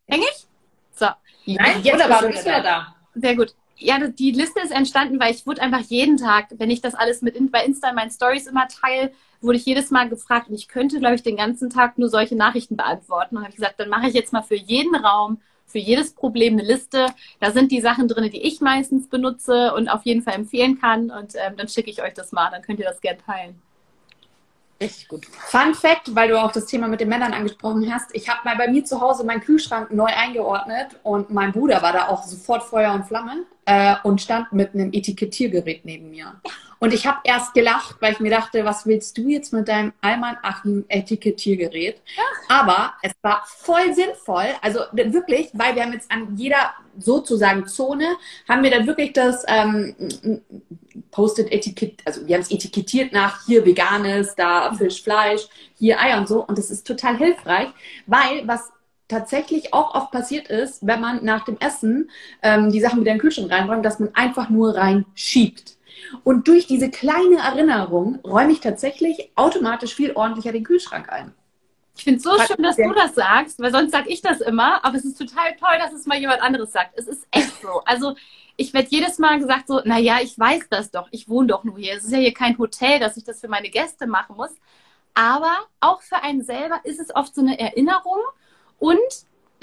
Häng ich? So. Nein, jetzt aber du bist wieder da. Sehr gut. Ja, die Liste ist entstanden, weil ich wurde einfach jeden Tag, wenn ich das alles mit in, bei Insta in meinen Stories immer teile, wurde ich jedes Mal gefragt und ich könnte, glaube ich, den ganzen Tag nur solche Nachrichten beantworten. Und habe gesagt, dann mache ich jetzt mal für jeden Raum, für jedes Problem eine Liste. Da sind die Sachen drin, die ich meistens benutze und auf jeden Fall empfehlen kann. Und ähm, dann schicke ich euch das mal, dann könnt ihr das gerne teilen. Richtig gut. Fun Fact, weil du auch das Thema mit den Männern angesprochen hast. Ich habe mal bei mir zu Hause meinen Kühlschrank neu eingeordnet und mein Bruder war da auch sofort Feuer und Flamme äh, und stand mit einem Etikettiergerät neben mir. Und ich habe erst gelacht, weil ich mir dachte, was willst du jetzt mit deinem Alman Achim Etikettiergerät? Aber es war voll sinnvoll, also wirklich, weil wir haben jetzt an jeder sozusagen Zone, haben wir dann wirklich das ähm, postet Etikett, also wir haben es etikettiert nach hier Veganes, da Fisch, Fleisch, hier Eier und so. Und das ist total hilfreich, weil was tatsächlich auch oft passiert ist, wenn man nach dem Essen ähm, die Sachen wieder in den Kühlschrank reinräumt, dass man einfach nur reinschiebt. Und durch diese kleine Erinnerung räume ich tatsächlich automatisch viel ordentlicher den Kühlschrank ein. Ich finde es so schön, dass du das sagst, weil sonst sage ich das immer, aber es ist total toll, dass es mal jemand anderes sagt. Es ist echt so. Also ich werde jedes Mal gesagt so, naja, ich weiß das doch, ich wohne doch nur hier. Es ist ja hier kein Hotel, dass ich das für meine Gäste machen muss. Aber auch für einen selber ist es oft so eine Erinnerung und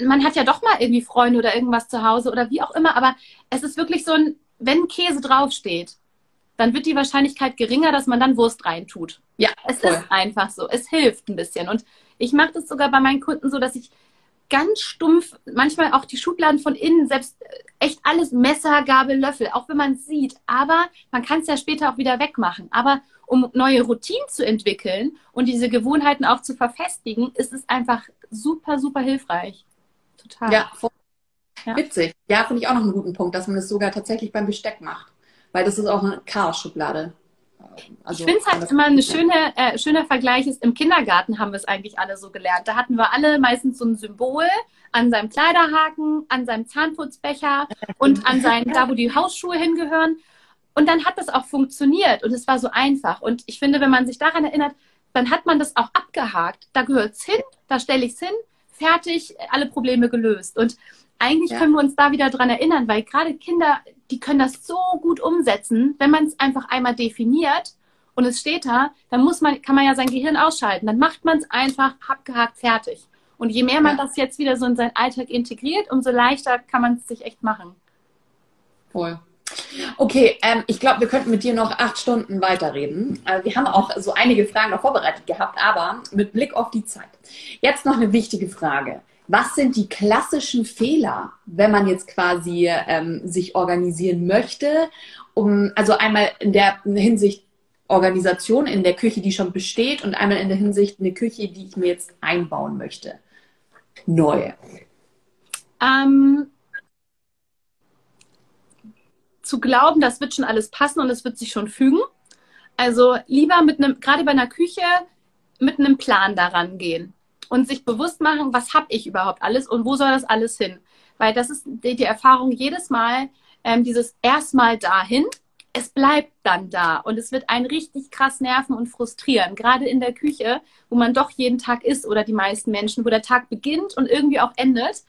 man hat ja doch mal irgendwie Freunde oder irgendwas zu Hause oder wie auch immer, aber es ist wirklich so ein, wenn Käse draufsteht, dann wird die Wahrscheinlichkeit geringer, dass man dann Wurst reintut. Ja, es voll. ist einfach so. Es hilft ein bisschen. Und ich mache das sogar bei meinen Kunden so, dass ich ganz stumpf, manchmal auch die Schubladen von innen, selbst äh, echt alles Messer, Gabel, Löffel, auch wenn man es sieht. Aber man kann es ja später auch wieder wegmachen. Aber um neue Routinen zu entwickeln und diese Gewohnheiten auch zu verfestigen, ist es einfach super, super hilfreich. Total. Ja, ja. witzig. Ja, finde ich auch noch einen guten Punkt, dass man es sogar tatsächlich beim Besteck macht. Weil das ist auch eine Chaos-Schublade. Also, ich finde es halt immer ein schöner, äh, schöner Vergleich ist, im Kindergarten haben wir es eigentlich alle so gelernt. Da hatten wir alle meistens so ein Symbol an seinem Kleiderhaken, an seinem Zahnputzbecher und an seinen, da wo die Hausschuhe hingehören. Und dann hat das auch funktioniert und es war so einfach. Und ich finde, wenn man sich daran erinnert, dann hat man das auch abgehakt. Da gehört es hin, da stelle ich es hin, fertig, alle Probleme gelöst. Und eigentlich ja. können wir uns da wieder dran erinnern, weil gerade Kinder, die können das so gut umsetzen, wenn man es einfach einmal definiert und es steht da, dann muss man, kann man ja sein Gehirn ausschalten. Dann macht man es einfach abgehakt fertig. Und je mehr man ja. das jetzt wieder so in seinen Alltag integriert, umso leichter kann man es sich echt machen. Voll. Okay, ähm, ich glaube, wir könnten mit dir noch acht Stunden weiterreden. Äh, wir haben auch so einige Fragen noch vorbereitet gehabt, aber mit Blick auf die Zeit. Jetzt noch eine wichtige Frage. Was sind die klassischen Fehler, wenn man jetzt quasi ähm, sich organisieren möchte? Um, also einmal in der Hinsicht Organisation in der Küche, die schon besteht, und einmal in der Hinsicht eine Küche, die ich mir jetzt einbauen möchte. Neu. Ähm, zu glauben, das wird schon alles passen und es wird sich schon fügen. Also lieber mit einem, gerade bei einer Küche, mit einem Plan daran gehen und sich bewusst machen, was habe ich überhaupt alles und wo soll das alles hin? Weil das ist die, die Erfahrung jedes Mal, ähm, dieses erstmal dahin, es bleibt dann da und es wird einen richtig krass nerven und frustrieren. Gerade in der Küche, wo man doch jeden Tag ist oder die meisten Menschen, wo der Tag beginnt und irgendwie auch endet,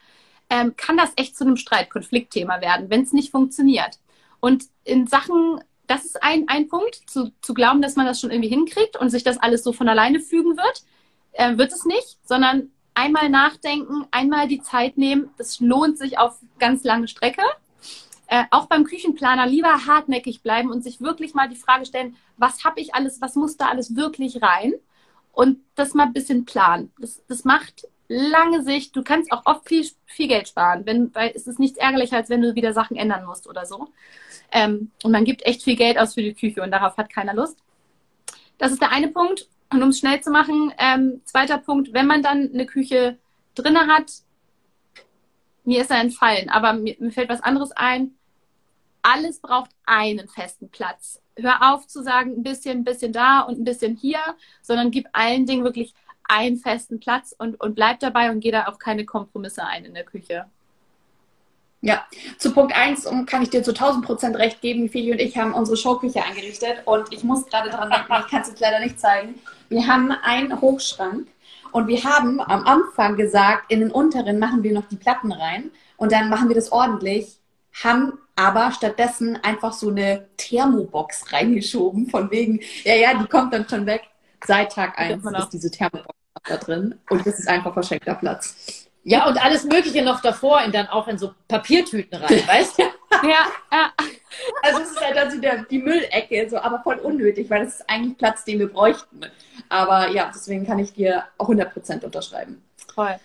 ähm, kann das echt zu einem Streit-Konfliktthema werden, wenn es nicht funktioniert. Und in Sachen, das ist ein, ein Punkt, zu, zu glauben, dass man das schon irgendwie hinkriegt und sich das alles so von alleine fügen wird, äh, wird es nicht, sondern einmal nachdenken, einmal die Zeit nehmen. Das lohnt sich auf ganz lange Strecke. Äh, auch beim Küchenplaner lieber hartnäckig bleiben und sich wirklich mal die Frage stellen, was habe ich alles, was muss da alles wirklich rein? Und das mal ein bisschen planen. Das, das macht lange Sicht, du kannst auch oft viel, viel Geld sparen, wenn, weil es ist nichts ärgerlicher, als wenn du wieder Sachen ändern musst oder so. Ähm, und man gibt echt viel Geld aus für die Küche und darauf hat keiner Lust. Das ist der eine Punkt. Und um es schnell zu machen, ähm, zweiter Punkt, wenn man dann eine Küche drinne hat, mir ist er entfallen, aber mir, mir fällt was anderes ein. Alles braucht einen festen Platz. Hör auf zu sagen, ein bisschen, ein bisschen da und ein bisschen hier, sondern gib allen Dingen wirklich einen festen Platz und, und bleib dabei und geh da auch keine Kompromisse ein in der Küche. Ja, zu Punkt 1 kann ich dir zu 1000 Prozent recht geben. Feli und ich haben unsere Showküche eingerichtet und ich muss gerade dran denken, ich kann es jetzt leider nicht zeigen. Wir haben einen Hochschrank und wir haben am Anfang gesagt, in den unteren machen wir noch die Platten rein und dann machen wir das ordentlich, haben aber stattdessen einfach so eine Thermobox reingeschoben, von wegen, ja, ja, die kommt dann schon weg. Seit Tag 1 ist diese Thermobox da drin und das ist einfach verschenkter Platz. Ja, und alles Mögliche noch davor und dann auch in so Papiertüten rein, weißt du? Ja, ja. Also es ist halt dann so der, die Müllecke, so, aber voll unnötig, weil das ist eigentlich Platz, den wir bräuchten. Aber ja, deswegen kann ich dir auch 100% unterschreiben. Toll.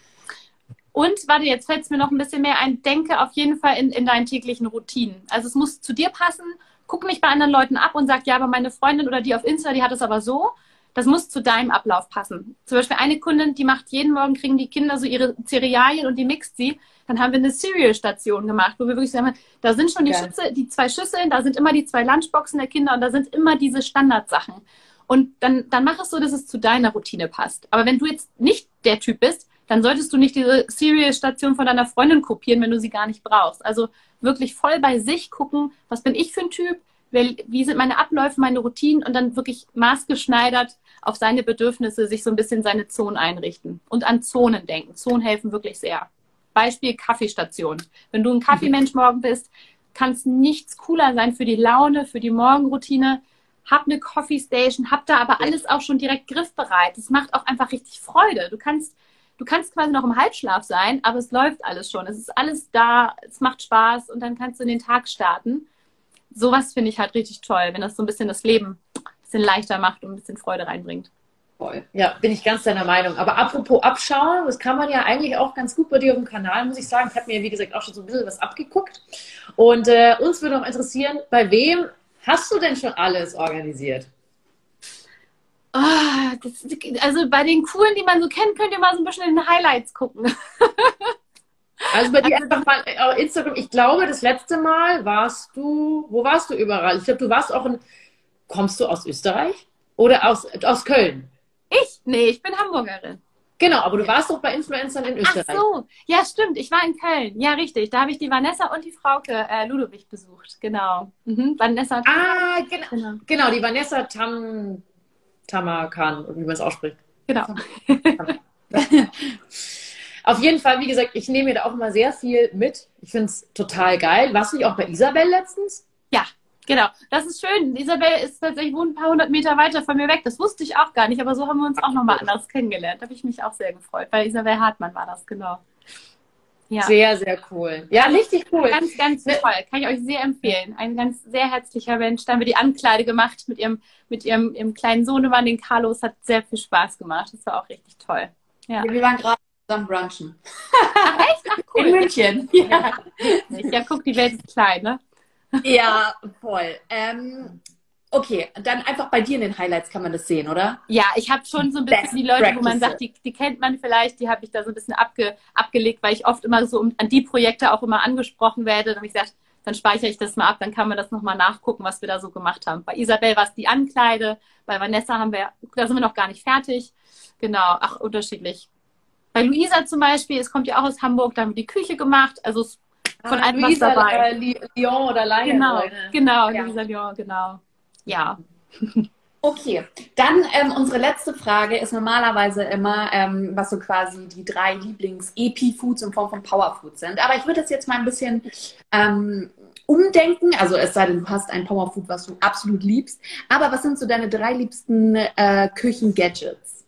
Und warte, jetzt fällt es mir noch ein bisschen mehr ein. Denke auf jeden Fall in, in deinen täglichen Routinen. Also es muss zu dir passen. Guck mich bei anderen Leuten ab und sag, ja, aber meine Freundin oder die auf Insta, die hat es aber so. Das muss zu deinem Ablauf passen. Zum Beispiel eine Kundin, die macht jeden Morgen, kriegen die Kinder so ihre Cerealien und die mixt sie. Dann haben wir eine Cereal-Station gemacht, wo wir wirklich sagen, da sind schon die, Schüsse, die zwei Schüsseln, da sind immer die zwei Lunchboxen der Kinder und da sind immer diese Standardsachen. Und dann, dann mach es so, dass es zu deiner Routine passt. Aber wenn du jetzt nicht der Typ bist, dann solltest du nicht diese Cereal-Station von deiner Freundin kopieren, wenn du sie gar nicht brauchst. Also wirklich voll bei sich gucken, was bin ich für ein Typ, wie sind meine Abläufe, meine Routinen und dann wirklich maßgeschneidert auf seine Bedürfnisse sich so ein bisschen seine Zonen einrichten und an Zonen denken. Zonen helfen wirklich sehr. Beispiel Kaffeestation. Wenn du ein Kaffeemensch morgen bist, kann es nichts cooler sein für die Laune, für die Morgenroutine. Hab eine Coffee Station, hab da aber alles auch schon direkt griffbereit. Das macht auch einfach richtig Freude. Du kannst du kannst quasi noch im Halbschlaf sein, aber es läuft alles schon. Es ist alles da, es macht Spaß und dann kannst du in den Tag starten. Sowas finde ich halt richtig toll, wenn das so ein bisschen das Leben ein bisschen leichter macht und ein bisschen Freude reinbringt. Voll. Ja, bin ich ganz deiner Meinung. Aber apropos Abschauen, das kann man ja eigentlich auch ganz gut bei dir auf dem Kanal, muss ich sagen. Ich habe mir, wie gesagt, auch schon so ein bisschen was abgeguckt. Und äh, uns würde noch interessieren, bei wem hast du denn schon alles organisiert? Oh, das, also bei den coolen, die man so kennt, könnt ihr mal so ein bisschen in den Highlights gucken. Also bei dir also, einfach mal auf äh, Instagram. Ich glaube, das letzte Mal warst du, wo warst du überall? Ich glaube, du warst auch in, kommst du aus Österreich oder aus, aus Köln? Ich? Nee, ich bin Hamburgerin. Genau, aber du warst doch bei Influencern in Österreich. Ach so, ja stimmt, ich war in Köln. Ja, richtig. Da habe ich die Vanessa und die Frauke äh, Ludwig besucht. Genau. Mhm. Vanessa. Ah, genau. genau. Genau, die Vanessa Tam Tamakan, wie man es ausspricht. Genau. Auf jeden Fall, wie gesagt, ich nehme mir da auch immer sehr viel mit. Ich finde es total geil. Warst du nicht auch bei Isabel letztens? Ja, genau. Das ist schön. Isabel ist tatsächlich wohnt ein paar hundert Meter weiter von mir weg. Das wusste ich auch gar nicht, aber so haben wir uns auch nochmal anders kennengelernt. Da habe ich mich auch sehr gefreut. Bei Isabel Hartmann war das, genau. Ja. Sehr, sehr cool. Ja, richtig cool. Ganz, ganz ne toll. Kann ich euch sehr empfehlen. Ein ganz sehr herzlicher Mensch. Da haben wir die Ankleide gemacht mit ihrem, mit ihrem, ihrem kleinen Sohnemann, den Carlos. Hat sehr viel Spaß gemacht. Das war auch richtig toll. Ja. Wir waren gerade zusammen brunchen. Ach, echt? Ach, cool. In München. Ja. ja, guck, die Welt ist klein, ne? Ja, voll. Ähm, Okay, dann einfach bei dir in den Highlights kann man das sehen, oder? Ja, ich habe schon so ein bisschen Best die Leute, wo man sagt, die, die kennt man vielleicht, die habe ich da so ein bisschen abge, abgelegt, weil ich oft immer so an die Projekte auch immer angesprochen werde. Dann habe ich gesagt, dann speichere ich das mal ab, dann kann man das nochmal nachgucken, was wir da so gemacht haben. Bei Isabel war es die Ankleide, bei Vanessa haben wir, da sind wir noch gar nicht fertig. Genau, ach, unterschiedlich. Bei Luisa zum Beispiel, es kommt ja auch aus Hamburg, da haben wir die Küche gemacht, also von ah, allem was dabei. Äh, Lyon oder Leine. Genau, genau, ja. Luisa Lyon, genau ja. Okay, dann ähm, unsere letzte Frage ist normalerweise immer, ähm, was so quasi die drei Lieblings-EP-Foods in Form von Powerfoods sind. Aber ich würde das jetzt mal ein bisschen ähm, umdenken. Also es sei denn, du hast ein Powerfood, was du absolut liebst. Aber was sind so deine drei liebsten äh, Küchen-Gadgets?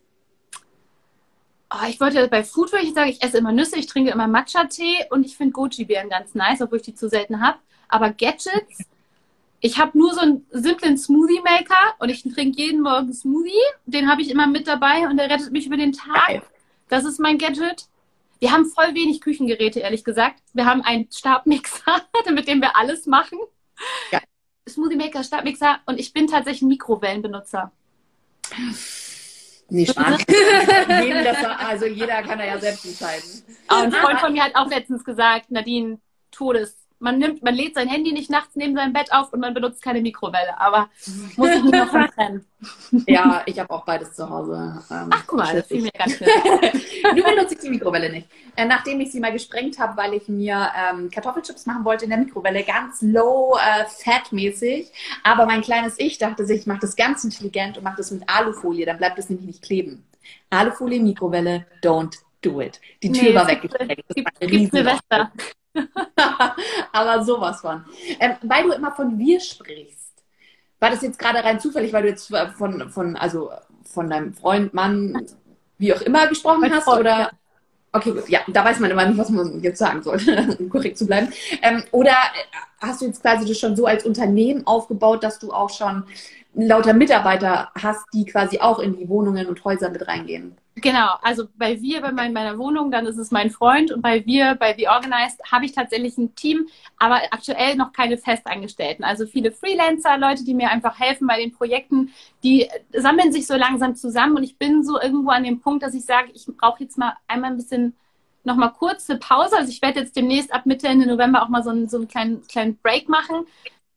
Oh, ich wollte bei Food würde ich sagen, ich esse immer Nüsse, ich trinke immer Matcha-Tee und ich finde Goji-Beeren ganz nice, obwohl ich die zu selten habe. Aber Gadgets ich habe nur so einen simplen Smoothie Maker und ich trinke jeden Morgen Smoothie. Den habe ich immer mit dabei und der rettet mich über den Tag. Das ist mein Gadget. Wir haben voll wenig Küchengeräte, ehrlich gesagt. Wir haben einen Stabmixer, mit dem wir alles machen. Smoothie Maker, Stabmixer und ich bin tatsächlich ein Mikrowellenbenutzer. Nee, Spaß. also jeder kann da ja selbst entscheiden. Und ein Freund von mir hat auch letztens gesagt, Nadine, Todes man nimmt, man lädt sein Handy nicht nachts neben seinem Bett auf und man benutzt keine Mikrowelle. Aber muss ich mich davon trennen. Ja, ich habe auch beides zu Hause. Ähm, Ach, guck mal, das fiel mir ganz schön. Nur benutze ich die Mikrowelle nicht. Äh, nachdem ich sie mal gesprengt habe, weil ich mir ähm, Kartoffelchips machen wollte in der Mikrowelle, ganz low äh, fat mäßig. Aber mein kleines Ich dachte sich, ich mache das ganz intelligent und mache das mit Alufolie, dann bleibt das nämlich nicht kleben. Alufolie, Mikrowelle, don't do it. Die Tür nee, war weggesprengt. Das war eine Silvester. Aber sowas von. Ähm, weil du immer von wir sprichst, war das jetzt gerade rein zufällig, weil du jetzt von, von, also von deinem Freund, Mann, wie auch immer gesprochen mein hast? Freund, oder? Ja. Okay, gut. Ja, da weiß man immer nicht, was man jetzt sagen soll, um korrekt zu bleiben. Ähm, oder hast du jetzt quasi das schon so als Unternehmen aufgebaut, dass du auch schon lauter Mitarbeiter hast, die quasi auch in die Wohnungen und Häuser mit reingehen? Genau, also bei wir, bei mein, meiner Wohnung, dann ist es mein Freund und bei wir, bei The Organized, habe ich tatsächlich ein Team, aber aktuell noch keine Festangestellten. Also viele Freelancer, Leute, die mir einfach helfen bei den Projekten, die sammeln sich so langsam zusammen und ich bin so irgendwo an dem Punkt, dass ich sage, ich brauche jetzt mal einmal ein bisschen noch mal kurze Pause. Also ich werde jetzt demnächst ab Mitte Ende November auch mal so einen, so einen kleinen, kleinen Break machen,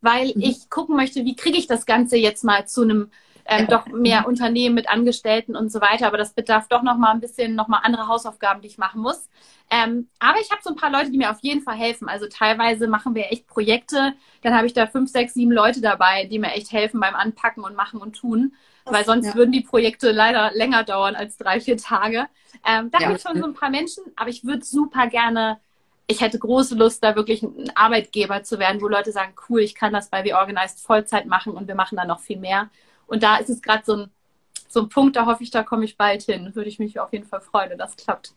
weil mhm. ich gucken möchte, wie kriege ich das Ganze jetzt mal zu einem ähm, doch mehr Unternehmen mit Angestellten und so weiter. Aber das bedarf doch noch mal ein bisschen noch mal andere Hausaufgaben, die ich machen muss. Ähm, aber ich habe so ein paar Leute, die mir auf jeden Fall helfen. Also teilweise machen wir echt Projekte. Dann habe ich da fünf, sechs, sieben Leute dabei, die mir echt helfen beim Anpacken und Machen und Tun. Weil sonst ja. würden die Projekte leider länger dauern als drei, vier Tage. Ähm, da ja. habe ich schon so ein paar Menschen, aber ich würde super gerne ich hätte große Lust, da wirklich ein Arbeitgeber zu werden, wo Leute sagen, cool, ich kann das bei The Organized Vollzeit machen und wir machen da noch viel mehr. Und da ist es gerade so ein, so ein Punkt, da hoffe ich, da komme ich bald hin. Würde ich mich auf jeden Fall freuen, wenn das klappt.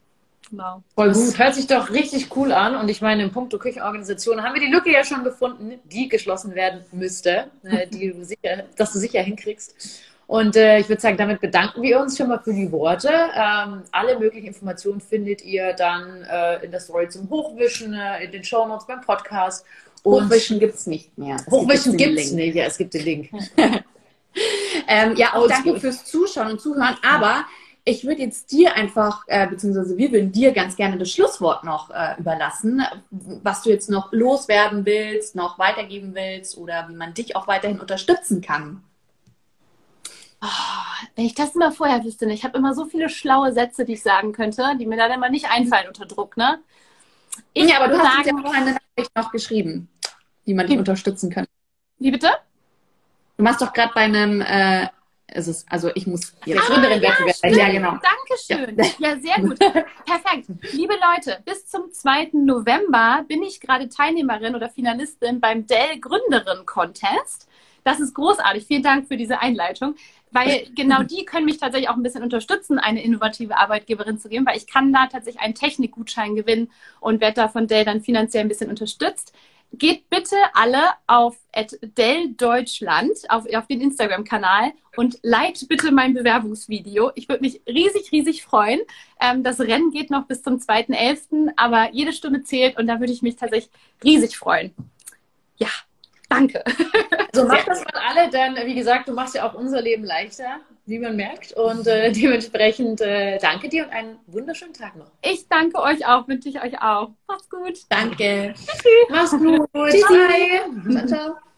Genau. Voll gut. Das hört sich doch richtig cool an. Und ich meine, im Punkt Küchenorganisation haben wir die Lücke ja schon gefunden, die geschlossen werden müsste, äh, die du sicher, dass du sicher hinkriegst. Und äh, ich würde sagen, damit bedanken wir uns schon mal für die Worte. Ähm, alle möglichen Informationen findet ihr dann äh, in der Story zum Hochwischen, äh, in den Show Notes beim Podcast. Und Hochwischen gibt es nicht mehr. Es Hochwischen gibt es nicht, ja, es gibt den Link. ähm, ja, auch danke fürs Zuschauen und Zuhören. Aber ich würde jetzt dir einfach, äh, beziehungsweise wir würden dir ganz gerne das Schlusswort noch äh, überlassen, was du jetzt noch loswerden willst, noch weitergeben willst oder wie man dich auch weiterhin unterstützen kann. Oh, wenn ich das immer vorher wüsste, ne? ich habe immer so viele schlaue Sätze, die ich sagen könnte, die mir dann immer nicht einfallen unter Druck, ne? Ich ja, aber du sagen, hast ja auch eine Nachricht noch geschrieben, wie man dich unterstützen kann. Wie bitte? Du machst doch gerade bei einem äh, ist, also ich muss jetzt ah, Gründerin ja, werden. Ja, genau. Dankeschön. Ja. ja, sehr gut. Perfekt. Liebe Leute, bis zum 2. November bin ich gerade Teilnehmerin oder Finalistin beim Dell Gründerin Contest. Das ist großartig. Vielen Dank für diese Einleitung, weil genau die können mich tatsächlich auch ein bisschen unterstützen, eine innovative Arbeitgeberin zu geben, weil ich kann da tatsächlich einen Technikgutschein gewinnen und werde da von Dell dann finanziell ein bisschen unterstützt geht bitte alle auf Dell Deutschland, auf, auf den Instagram-Kanal und like bitte mein Bewerbungsvideo. Ich würde mich riesig, riesig freuen. Ähm, das Rennen geht noch bis zum 2.11., aber jede Stunde zählt und da würde ich mich tatsächlich riesig freuen. Ja, danke. So macht das mal alle, denn wie gesagt, du machst ja auch unser Leben leichter, wie man merkt. Und äh, dementsprechend äh, danke dir und einen wunderschönen Tag noch. Ich danke euch auch, wünsche ich euch auch. Macht's gut. Danke. Tschüss. Mach's gut. Tschüssi. Ciao, ciao.